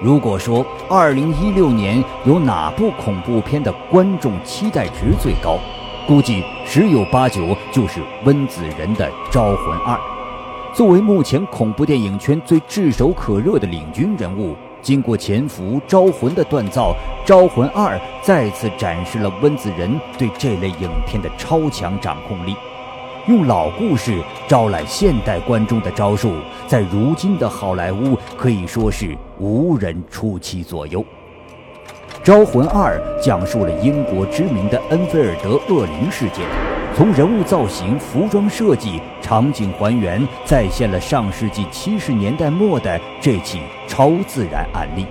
如果说2016年有哪部恐怖片的观众期待值最高，估计十有八九就是温子仁的《招魂二》。作为目前恐怖电影圈最炙手可热的领军人物，经过《潜伏》《招魂》的锻造，《招魂二》再次展示了温子仁对这类影片的超强掌控力。用老故事招揽现代观众的招数，在如今的好莱坞可以说是无人出其左右。《招魂二》讲述了英国知名的恩菲尔德恶灵事件，从人物造型、服装设计、场景还原，再现了上世纪七十年代末的这起超自然案例。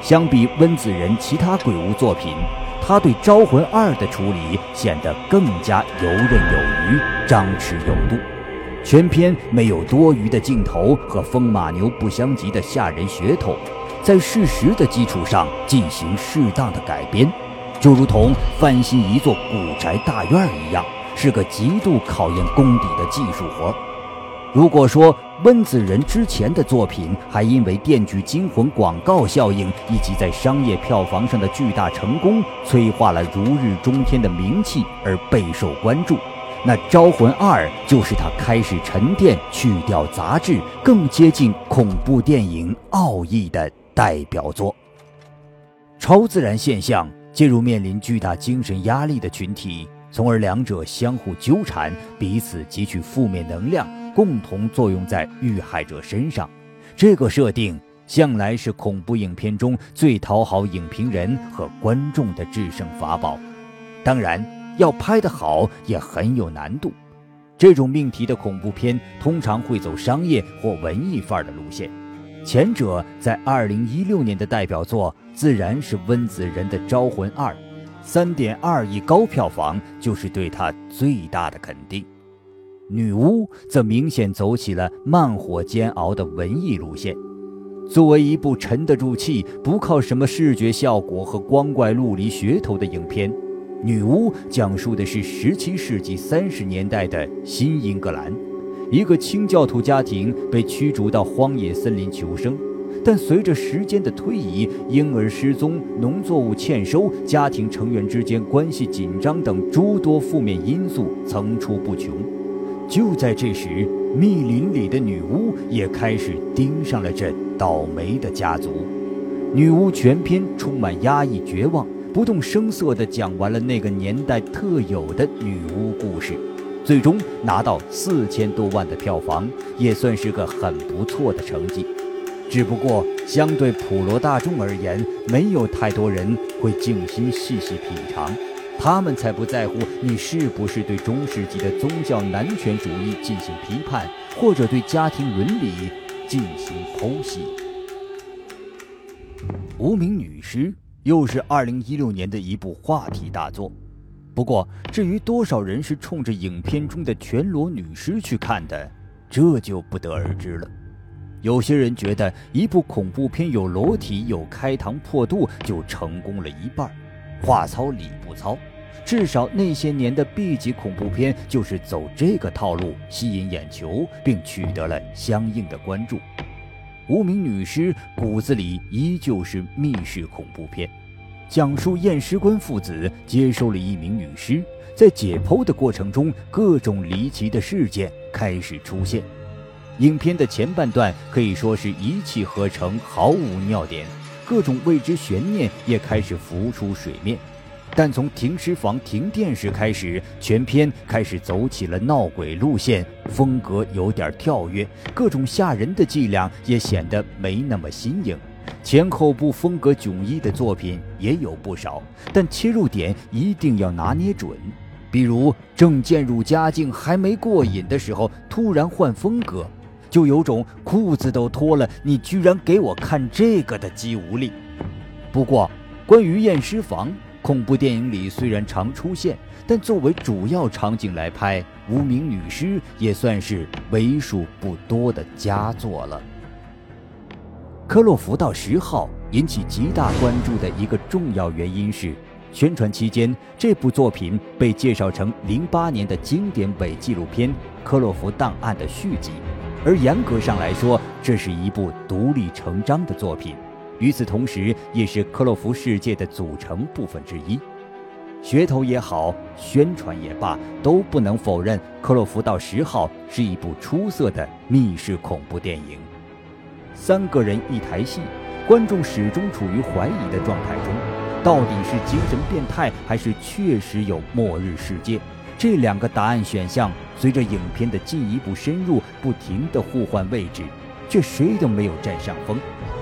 相比温子仁其他鬼屋作品。他对《招魂二》的处理显得更加游刃有余、张弛有度，全片没有多余的镜头和风马牛不相及的吓人噱头，在事实的基础上进行适当的改编，就如同翻新一座古宅大院一样，是个极度考验功底的技术活。如果说温子仁之前的作品还因为《电锯惊魂》广告效应以及在商业票房上的巨大成功，催化了如日中天的名气而备受关注，那《招魂二》就是他开始沉淀、去掉杂质，更接近恐怖电影奥义的代表作。超自然现象介入面临巨大精神压力的群体，从而两者相互纠缠，彼此汲取负面能量。共同作用在遇害者身上，这个设定向来是恐怖影片中最讨好影评人和观众的制胜法宝。当然，要拍得好也很有难度。这种命题的恐怖片通常会走商业或文艺范儿的路线，前者在2016年的代表作自然是温子仁的《招魂二》，3.2亿高票房就是对他最大的肯定。女巫则明显走起了慢火煎熬的文艺路线。作为一部沉得住气、不靠什么视觉效果和光怪陆离噱头的影片，《女巫》讲述的是17世纪30年代的新英格兰，一个清教徒家庭被驱逐到荒野森林求生，但随着时间的推移，婴儿失踪、农作物欠收、家庭成员之间关系紧张等诸多负面因素层出不穷。就在这时，密林里的女巫也开始盯上了这倒霉的家族。女巫全篇充满压抑、绝望，不动声色地讲完了那个年代特有的女巫故事，最终拿到四千多万的票房，也算是个很不错的成绩。只不过，相对普罗大众而言，没有太多人会静心细细品尝。他们才不在乎你是不是对中世纪的宗教男权主义进行批判，或者对家庭伦理进行剖析。无名女尸又是2016年的一部话题大作，不过至于多少人是冲着影片中的全裸女尸去看的，这就不得而知了。有些人觉得一部恐怖片有裸体、有开膛破肚就成功了一半。话糙理不糙，至少那些年的 B 级恐怖片就是走这个套路，吸引眼球，并取得了相应的关注。无名女尸骨子里依旧是密室恐怖片，讲述验尸官父子接收了一名女尸，在解剖的过程中，各种离奇的事件开始出现。影片的前半段可以说是一气呵成，毫无尿点。各种未知悬念也开始浮出水面，但从停尸房停电时开始，全片开始走起了闹鬼路线，风格有点跳跃，各种吓人的伎俩也显得没那么新颖。前后部风格迥异的作品也有不少，但切入点一定要拿捏准。比如正渐入佳境还没过瘾的时候，突然换风格。就有种裤子都脱了，你居然给我看这个的肌无力。不过，关于验尸房，恐怖电影里虽然常出现，但作为主要场景来拍，无名女尸也算是为数不多的佳作了。科洛弗道十号引起极大关注的一个重要原因是，宣传期间这部作品被介绍成零八年的经典伪纪录片《科洛弗档案》的续集。而严格上来说，这是一部独立成章的作品，与此同时，也是克洛弗世界的组成部分之一。噱头也好，宣传也罢，都不能否认《克洛弗道十号》是一部出色的密室恐怖电影。三个人一台戏，观众始终处于怀疑的状态中：到底是精神变态，还是确实有末日世界？这两个答案选项随着影片的进一步深入，不停地互换位置，却谁都没有占上风。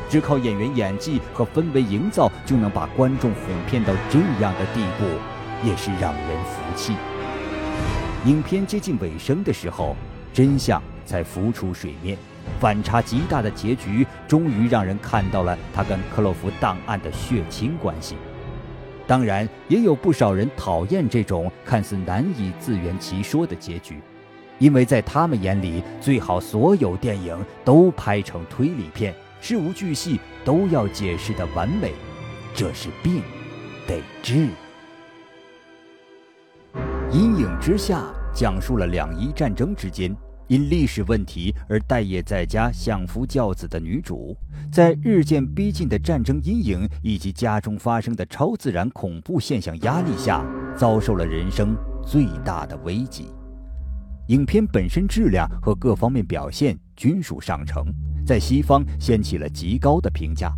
只靠演员演技和氛围营造就能把观众哄骗到这样的地步，也是让人服气。影片接近尾声的时候，真相才浮出水面，反差极大的结局终于让人看到了他跟克洛弗档案的血亲关系。当然，也有不少人讨厌这种看似难以自圆其说的结局，因为在他们眼里，最好所有电影都拍成推理片。事无巨细都要解释的完美，这是病，得治。阴影之下讲述了两伊战争之间因历史问题而待业在家相夫教子的女主，在日渐逼近的战争阴影以及家中发生的超自然恐怖现象压力下，遭受了人生最大的危机。影片本身质量和各方面表现均属上乘。在西方掀起了极高的评价，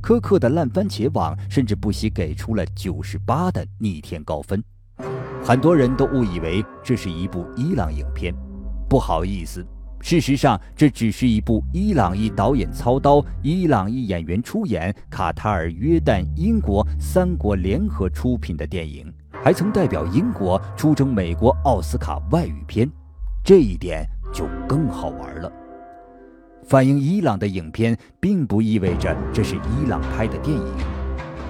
苛刻的烂番茄网甚至不惜给出了九十八的逆天高分。很多人都误以为这是一部伊朗影片，不好意思，事实上这只是一部伊朗裔导演操刀、伊朗裔演员出演、卡塔尔、约旦、英国三国联合出品的电影，还曾代表英国出征美国奥斯卡外语片，这一点就更好玩了。反映伊朗的影片，并不意味着这是伊朗拍的电影。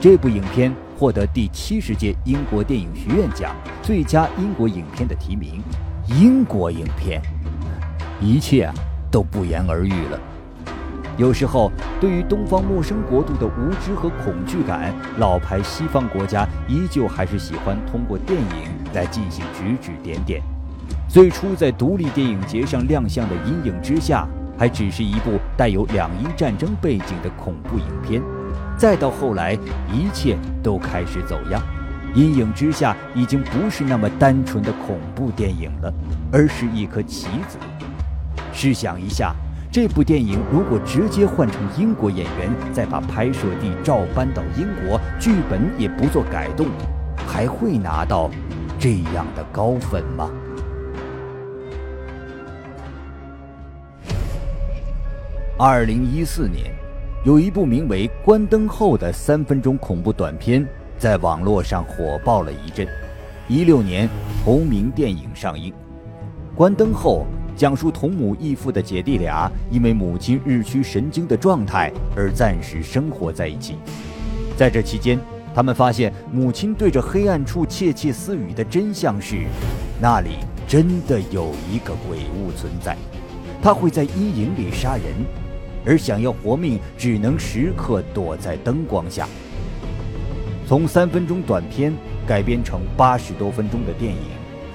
这部影片获得第七十届英国电影学院奖最佳英国影片的提名。英国影片，一切啊都不言而喻了。有时候，对于东方陌生国度的无知和恐惧感，老牌西方国家依旧还是喜欢通过电影来进行指指点点。最初在独立电影节上亮相的《阴影之下》。还只是一部带有两伊战争背景的恐怖影片，再到后来，一切都开始走样。阴影之下已经不是那么单纯的恐怖电影了，而是一颗棋子。试想一下，这部电影如果直接换成英国演员，再把拍摄地照搬到英国，剧本也不做改动，还会拿到这样的高分吗？二零一四年，有一部名为《关灯后》的三分钟恐怖短片在网络上火爆了一阵。一六年，同名电影上映，《关灯后》讲述同母异父的姐弟俩因为母亲日趋神经的状态而暂时生活在一起。在这期间，他们发现母亲对着黑暗处窃窃私语的真相是，那里真的有一个鬼物存在，他会在阴影里杀人。而想要活命，只能时刻躲在灯光下。从三分钟短片改编成八十多分钟的电影，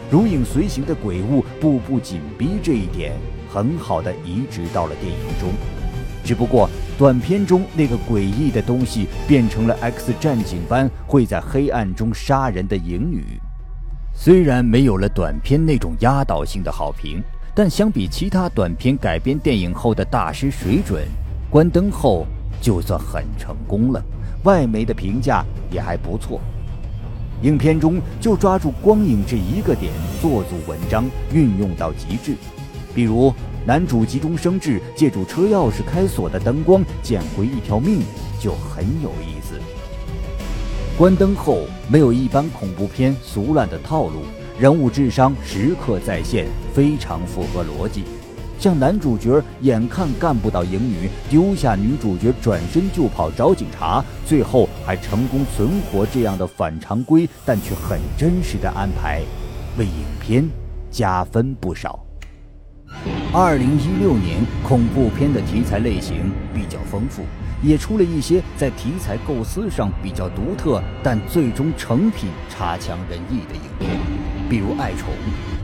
如影随形的鬼物步步紧逼，这一点很好的移植到了电影中。只不过短片中那个诡异的东西变成了 X 战警般会在黑暗中杀人的影女。虽然没有了短片那种压倒性的好评。但相比其他短片改编电影后的大师水准，关灯后就算很成功了，外媒的评价也还不错。影片中就抓住光影这一个点做足文章，运用到极致。比如男主急中生智，借助车钥匙开锁的灯光捡回一条命，就很有意思。关灯后没有一般恐怖片俗烂的套路。人物智商时刻在线，非常符合逻辑。像男主角眼看干不到影女，丢下女主角转身就跑找警察，最后还成功存活，这样的反常规但却很真实的安排，为影片加分不少。二零一六年恐怖片的题材类型比较丰富，也出了一些在题材构思上比较独特，但最终成品差强人意的影片。比如《爱宠》，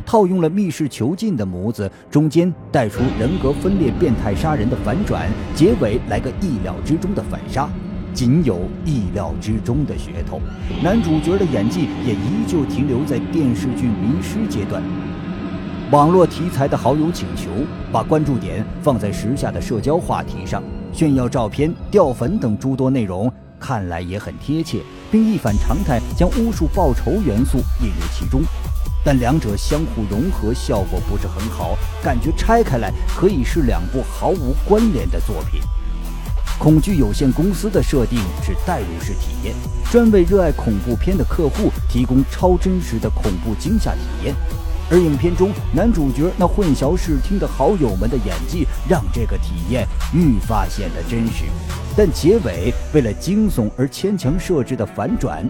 套用了密室囚禁的模子，中间带出人格分裂、变态杀人的反转，结尾来个意料之中的反杀，仅有意料之中的噱头。男主角的演技也依旧停留在电视剧迷失阶段。网络题材的好友请求，把关注点放在时下的社交话题上，炫耀照片、掉粉等诸多内容，看来也很贴切，并一反常态将巫术报仇元素引入其中。但两者相互融合，效果不是很好，感觉拆开来可以是两部毫无关联的作品。恐惧有限公司的设定是代入式体验，专为热爱恐怖片的客户提供超真实的恐怖惊吓体验。而影片中男主角那混淆视听的好友们的演技，让这个体验愈发显得真实。但结尾为了惊悚而牵强设置的反转，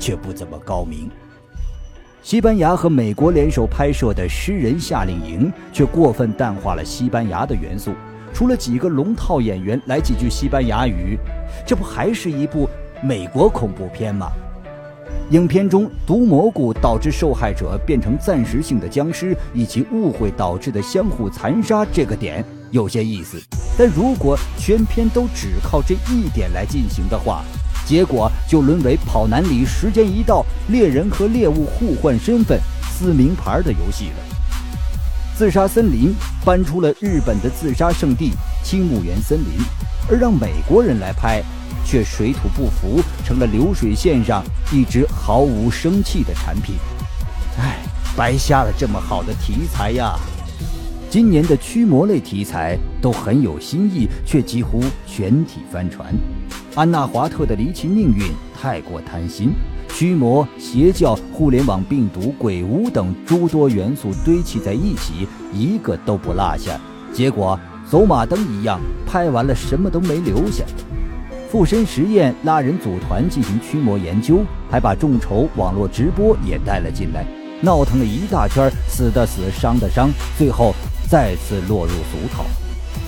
却不怎么高明。西班牙和美国联手拍摄的《诗人夏令营》，却过分淡化了西班牙的元素。除了几个龙套演员来几句西班牙语，这不还是一部美国恐怖片吗？影片中毒蘑菇导致受害者变成暂时性的僵尸，以及误会导致的相互残杀，这个点有些意思。但如果全片都只靠这一点来进行的话，结果就沦为跑男里时间一到，猎人和猎物互换身份、撕名牌的游戏了。自杀森林搬出了日本的自杀圣地青木原森林，而让美国人来拍。却水土不服，成了流水线上一直毫无生气的产品。唉，白瞎了这么好的题材呀！今年的驱魔类题材都很有新意，却几乎全体翻船。安娜华特的离奇命运太过贪心，驱魔、邪教、互联网病毒、鬼屋等诸多元素堆砌在一起，一个都不落下。结果走马灯一样，拍完了什么都没留下。附身实验拉人组团进行驱魔研究，还把众筹网络直播也带了进来，闹腾了一大圈，死的死，伤的伤，最后再次落入俗套。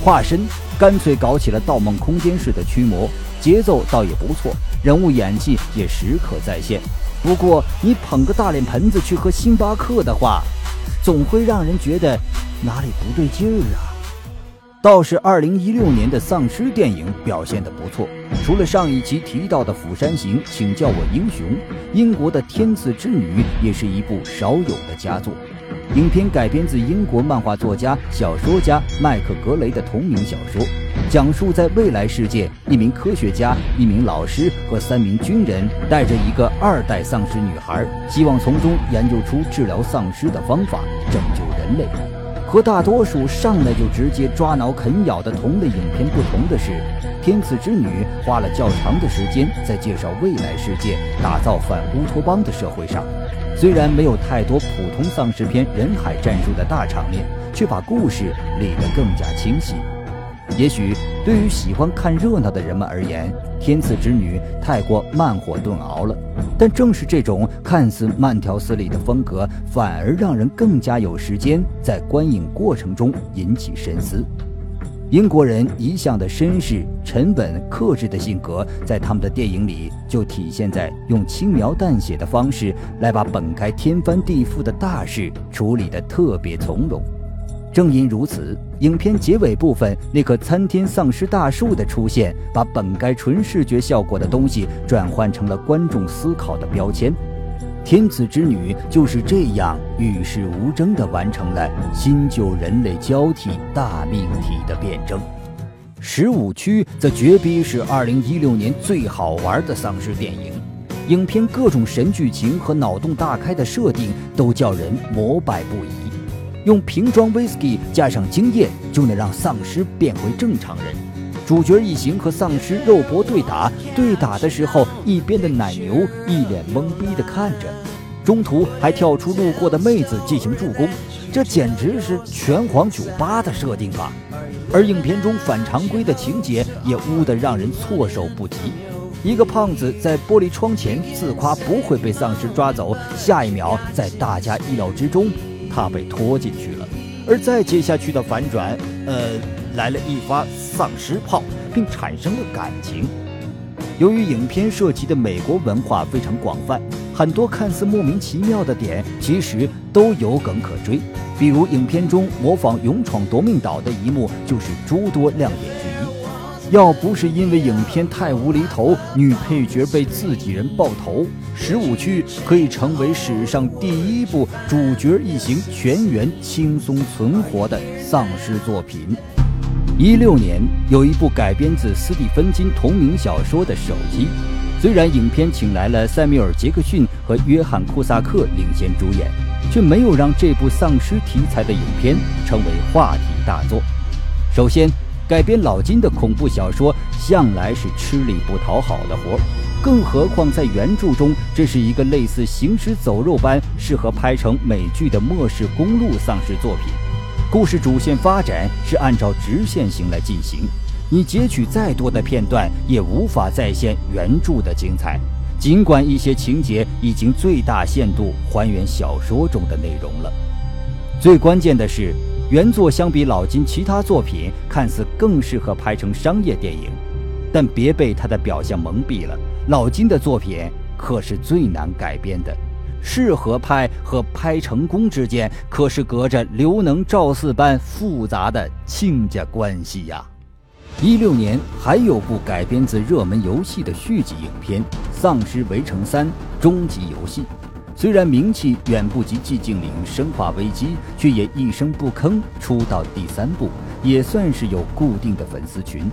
化身干脆搞起了《盗梦空间》式的驱魔，节奏倒也不错，人物演技也时刻在线。不过你捧个大脸盆子去喝星巴克的话，总会让人觉得哪里不对劲儿啊。倒是二零一六年的丧尸电影表现得不错，除了上一期提到的《釜山行》，请叫我英雄，英国的《天赐之女》也是一部少有的佳作。影片改编自英国漫画作家、小说家麦克格雷的同名小说，讲述在未来世界，一名科学家、一名老师和三名军人带着一个二代丧尸女孩，希望从中研究出治疗丧尸的方法，拯救人类。和大多数上来就直接抓挠啃咬的同类影片不同的是，《天赐之女》花了较长的时间在介绍未来世界、打造反乌托邦的社会上。虽然没有太多普通丧尸片人海战术的大场面，却把故事理得更加清晰。也许对于喜欢看热闹的人们而言，《天赐之女》太过慢火炖熬了。但正是这种看似慢条斯理的风格，反而让人更加有时间在观影过程中引起深思。英国人一向的绅士、沉稳、克制的性格，在他们的电影里就体现在用轻描淡写的方式来把本该天翻地覆的大事处理得特别从容。正因如此，影片结尾部分那棵参天丧尸大树的出现，把本该纯视觉效果的东西转换成了观众思考的标签。天赐之女就是这样与世无争地完成了新旧人类交替大命题的辩证。十五区则绝逼是二零一六年最好玩的丧尸电影，影片各种神剧情和脑洞大开的设定都叫人膜拜不已。用瓶装威士忌加上经验，就能让丧尸变回正常人。主角一行和丧尸肉搏对打，对打的时候，一边的奶牛一脸懵逼地看着，中途还跳出路过的妹子进行助攻，这简直是拳皇酒吧的设定吧？而影片中反常规的情节也污得让人措手不及。一个胖子在玻璃窗前自夸不会被丧尸抓走，下一秒在大家意料之中。他被拖进去了，而再接下去的反转，呃，来了一发丧尸炮，并产生了感情。由于影片涉及的美国文化非常广泛，很多看似莫名其妙的点，其实都有梗可追。比如影片中模仿勇闯夺命岛的一幕，就是诸多亮点之一。要不是因为影片太无厘头，女配角被自己人爆头，《十五区》可以成为史上第一部主角一行全员轻松存活的丧尸作品。一六年有一部改编自斯蒂芬金同名小说的《手机》，虽然影片请来了塞缪尔·杰克逊和约翰·库萨克领衔主演，却没有让这部丧尸题材的影片成为话题大作。首先，改编老金的恐怖小说向来是吃力不讨好的活儿，更何况在原著中，这是一个类似行尸走肉般适合拍成美剧的末世公路丧尸作品。故事主线发展是按照直线型来进行，你截取再多的片段也无法再现原著的精彩。尽管一些情节已经最大限度还原小说中的内容了，最关键的是。原作相比老金其他作品，看似更适合拍成商业电影，但别被他的表象蒙蔽了。老金的作品可是最难改编的，适合拍和拍成功之间，可是隔着刘能赵四般复杂的亲家关系呀。一六年还有部改编自热门游戏的续集影片《丧尸围城三：终极游戏》。虽然名气远不及《寂静岭》《生化危机》，却也一声不吭出到第三部，也算是有固定的粉丝群。《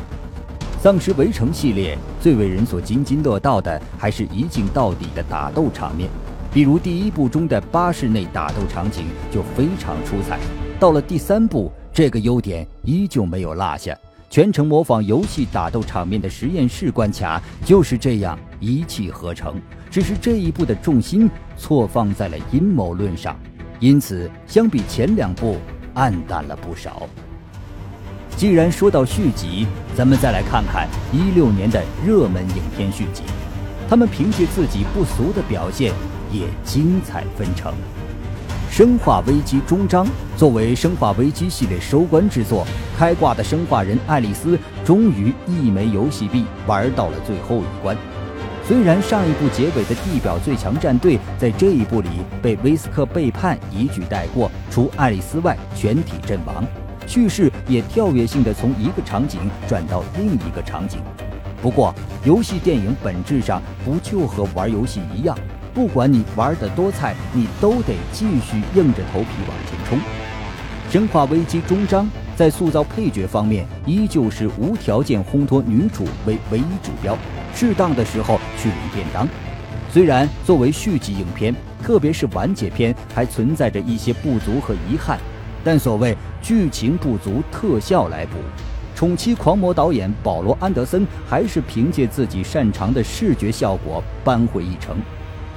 丧尸围城》系列最为人所津津乐道的，还是一镜到底的打斗场面，比如第一部中的巴士内打斗场景就非常出彩。到了第三部，这个优点依旧没有落下，全程模仿游戏打斗场面的实验室关卡就是这样一气呵成。只是这一部的重心错放在了阴谋论上，因此相比前两部暗淡了不少。既然说到续集，咱们再来看看一六年的热门影片续集，他们凭借自己不俗的表现也精彩纷呈。《生化危机：终章》作为《生化危机》系列收官之作，开挂的生化人爱丽丝终于一枚游戏币玩到了最后一关。虽然上一部结尾的地表最强战队在这一部里被威斯克背叛一举带过，除爱丽丝外全体阵亡，叙事也跳跃性的从一个场景转到另一个场景。不过，游戏电影本质上不就和玩游戏一样，不管你玩的多菜，你都得继续硬着头皮往前冲。《生化危机：终章》在塑造配角方面，依旧是无条件烘托女主为唯一指标。适当的时候去领便当，虽然作为续集影片，特别是完结篇，还存在着一些不足和遗憾，但所谓剧情不足，特效来补。宠妻狂魔导演保罗·安德森还是凭借自己擅长的视觉效果扳回一城，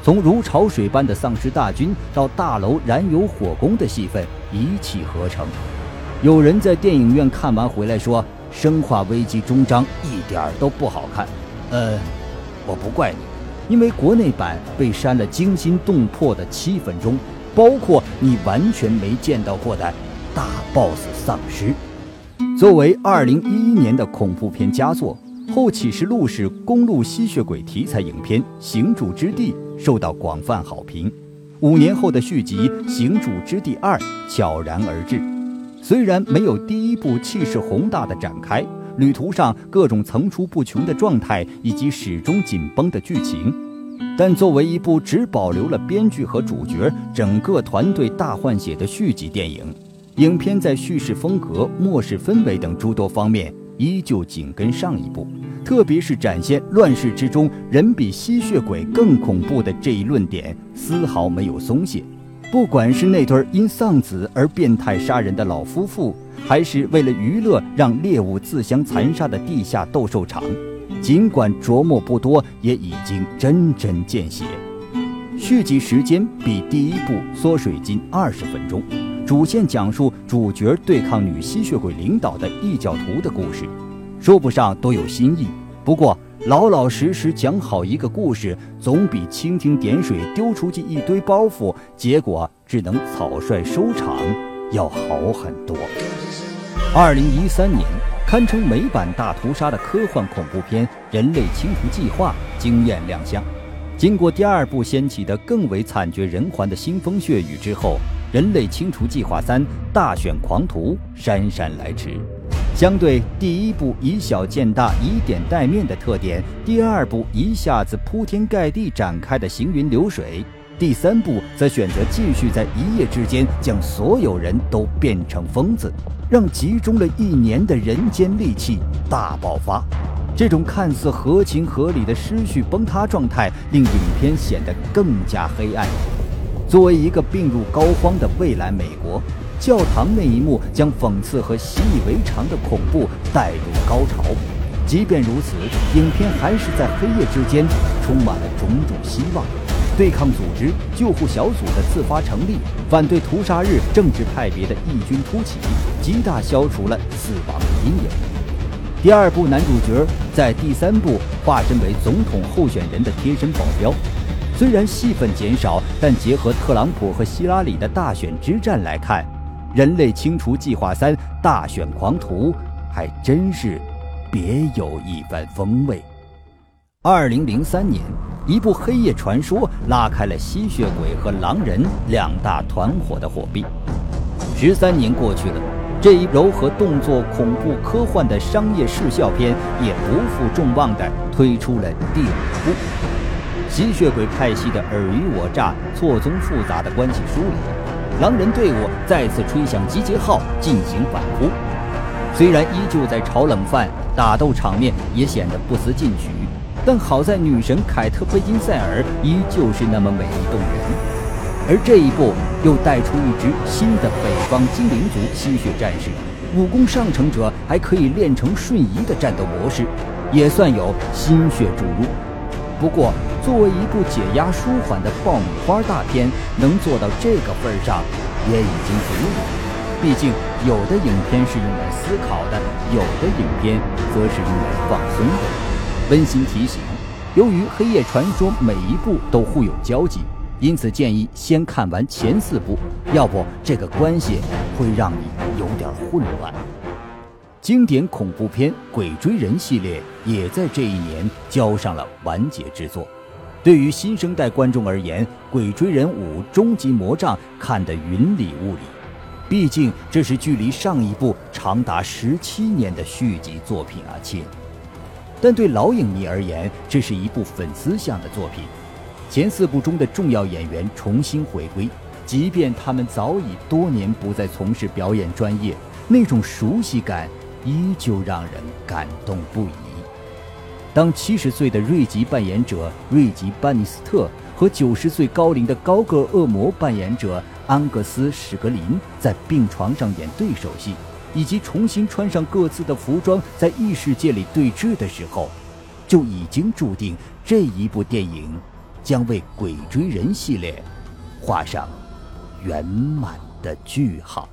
从如潮水般的丧尸大军到大楼燃油火攻的戏份一气呵成。有人在电影院看完回来说，《生化危机：终章》一点儿都不好看。呃，我不怪你，因为国内版被删了惊心动魄的七分钟，包括你完全没见到过的大 BOSS 丧尸。作为二零一一年的恐怖片佳作，《后启示录》是公路吸血鬼题材影片《行主之地》受到广泛好评。五年后的续集《行主之地二》悄然而至，虽然没有第一部气势宏大的展开。旅途上各种层出不穷的状态，以及始终紧绷的剧情，但作为一部只保留了编剧和主角、整个团队大换血的续集电影，影片在叙事风格、末世氛围等诸多方面依旧紧跟上一部，特别是展现乱世之中人比吸血鬼更恐怖的这一论点，丝毫没有松懈。不管是那对因丧子而变态杀人的老夫妇。还是为了娱乐让猎物自相残杀的地下斗兽场，尽管琢磨不多，也已经针针见血。续集时间比第一部缩水近二十分钟，主线讲述主角对抗女吸血鬼领导的异教徒的故事，说不上多有新意。不过老老实实讲好一个故事，总比蜻蜓点水丢出去一堆包袱，结果只能草率收场要好很多。二零一三年，堪称美版大屠杀的科幻恐怖片《人类清除计划》惊艳亮相。经过第二部掀起的更为惨绝人寰的腥风血雨之后，《人类清除计划三：大选狂徒》姗姗来迟。相对第一部以小见大、以点带面的特点，第二部一下子铺天盖地展开的行云流水，第三部则选择继续在一夜之间将所有人都变成疯子，让集中了一年的人间戾气大爆发。这种看似合情合理的失序崩塌状态，令影片显得更加黑暗。作为一个病入膏肓的未来美国，教堂那一幕将讽刺和习以为常的恐怖带入高潮。即便如此，影片还是在黑夜之间充满了种种希望。对抗组织救护小组的自发成立，反对屠杀日政治派别的异军突起，极大消除了死亡的阴影。第二部男主角在第三部化身为总统候选人的贴身保镖，虽然戏份减少，但结合特朗普和希拉里的大选之战来看，《人类清除计划三：大选狂徒》还真是别有一番风味。二零零三年，一部《黑夜传说》拉开了吸血鬼和狼人两大团伙的火并。十三年过去了。这一柔和动作、恐怖、科幻的商业视效片也不负众望地推出了第五部。吸血鬼派系的尔虞我诈、错综复杂的关系梳理，狼人队伍再次吹响集结号进行反扑。虽然依旧在炒冷饭，打斗场面也显得不思进取，但好在女神凯特·贝金赛尔依旧是那么美丽动人。而这一步又带出一支新的北方精灵族吸血战士，武功上乘者还可以练成瞬移的战斗模式，也算有心血注入。不过，作为一部解压舒缓的爆米花大片，能做到这个份上，也已经足矣。毕竟，有的影片是用来思考的，有的影片则是用来放松的。温馨提醒：由于《黑夜传说》每一部都互有交集。因此，建议先看完前四部，要不这个关系会让你有点混乱。经典恐怖片《鬼追人》系列也在这一年交上了完结之作。对于新生代观众而言，《鬼追人五：终极魔杖》看得云里雾里，毕竟这是距离上一部长达十七年的续集作品啊，亲。但对老影迷而言，这是一部粉丝向的作品。前四部中的重要演员重新回归，即便他们早已多年不再从事表演专业，那种熟悉感依旧让人感动不已。当七十岁的瑞吉扮演者瑞吉·班尼斯特和九十岁高龄的高个恶魔扮演者安格斯·史格林在病床上演对手戏，以及重新穿上各自的服装在异世界里对峙的时候，就已经注定这一部电影。将为《鬼追人》系列画上圆满的句号。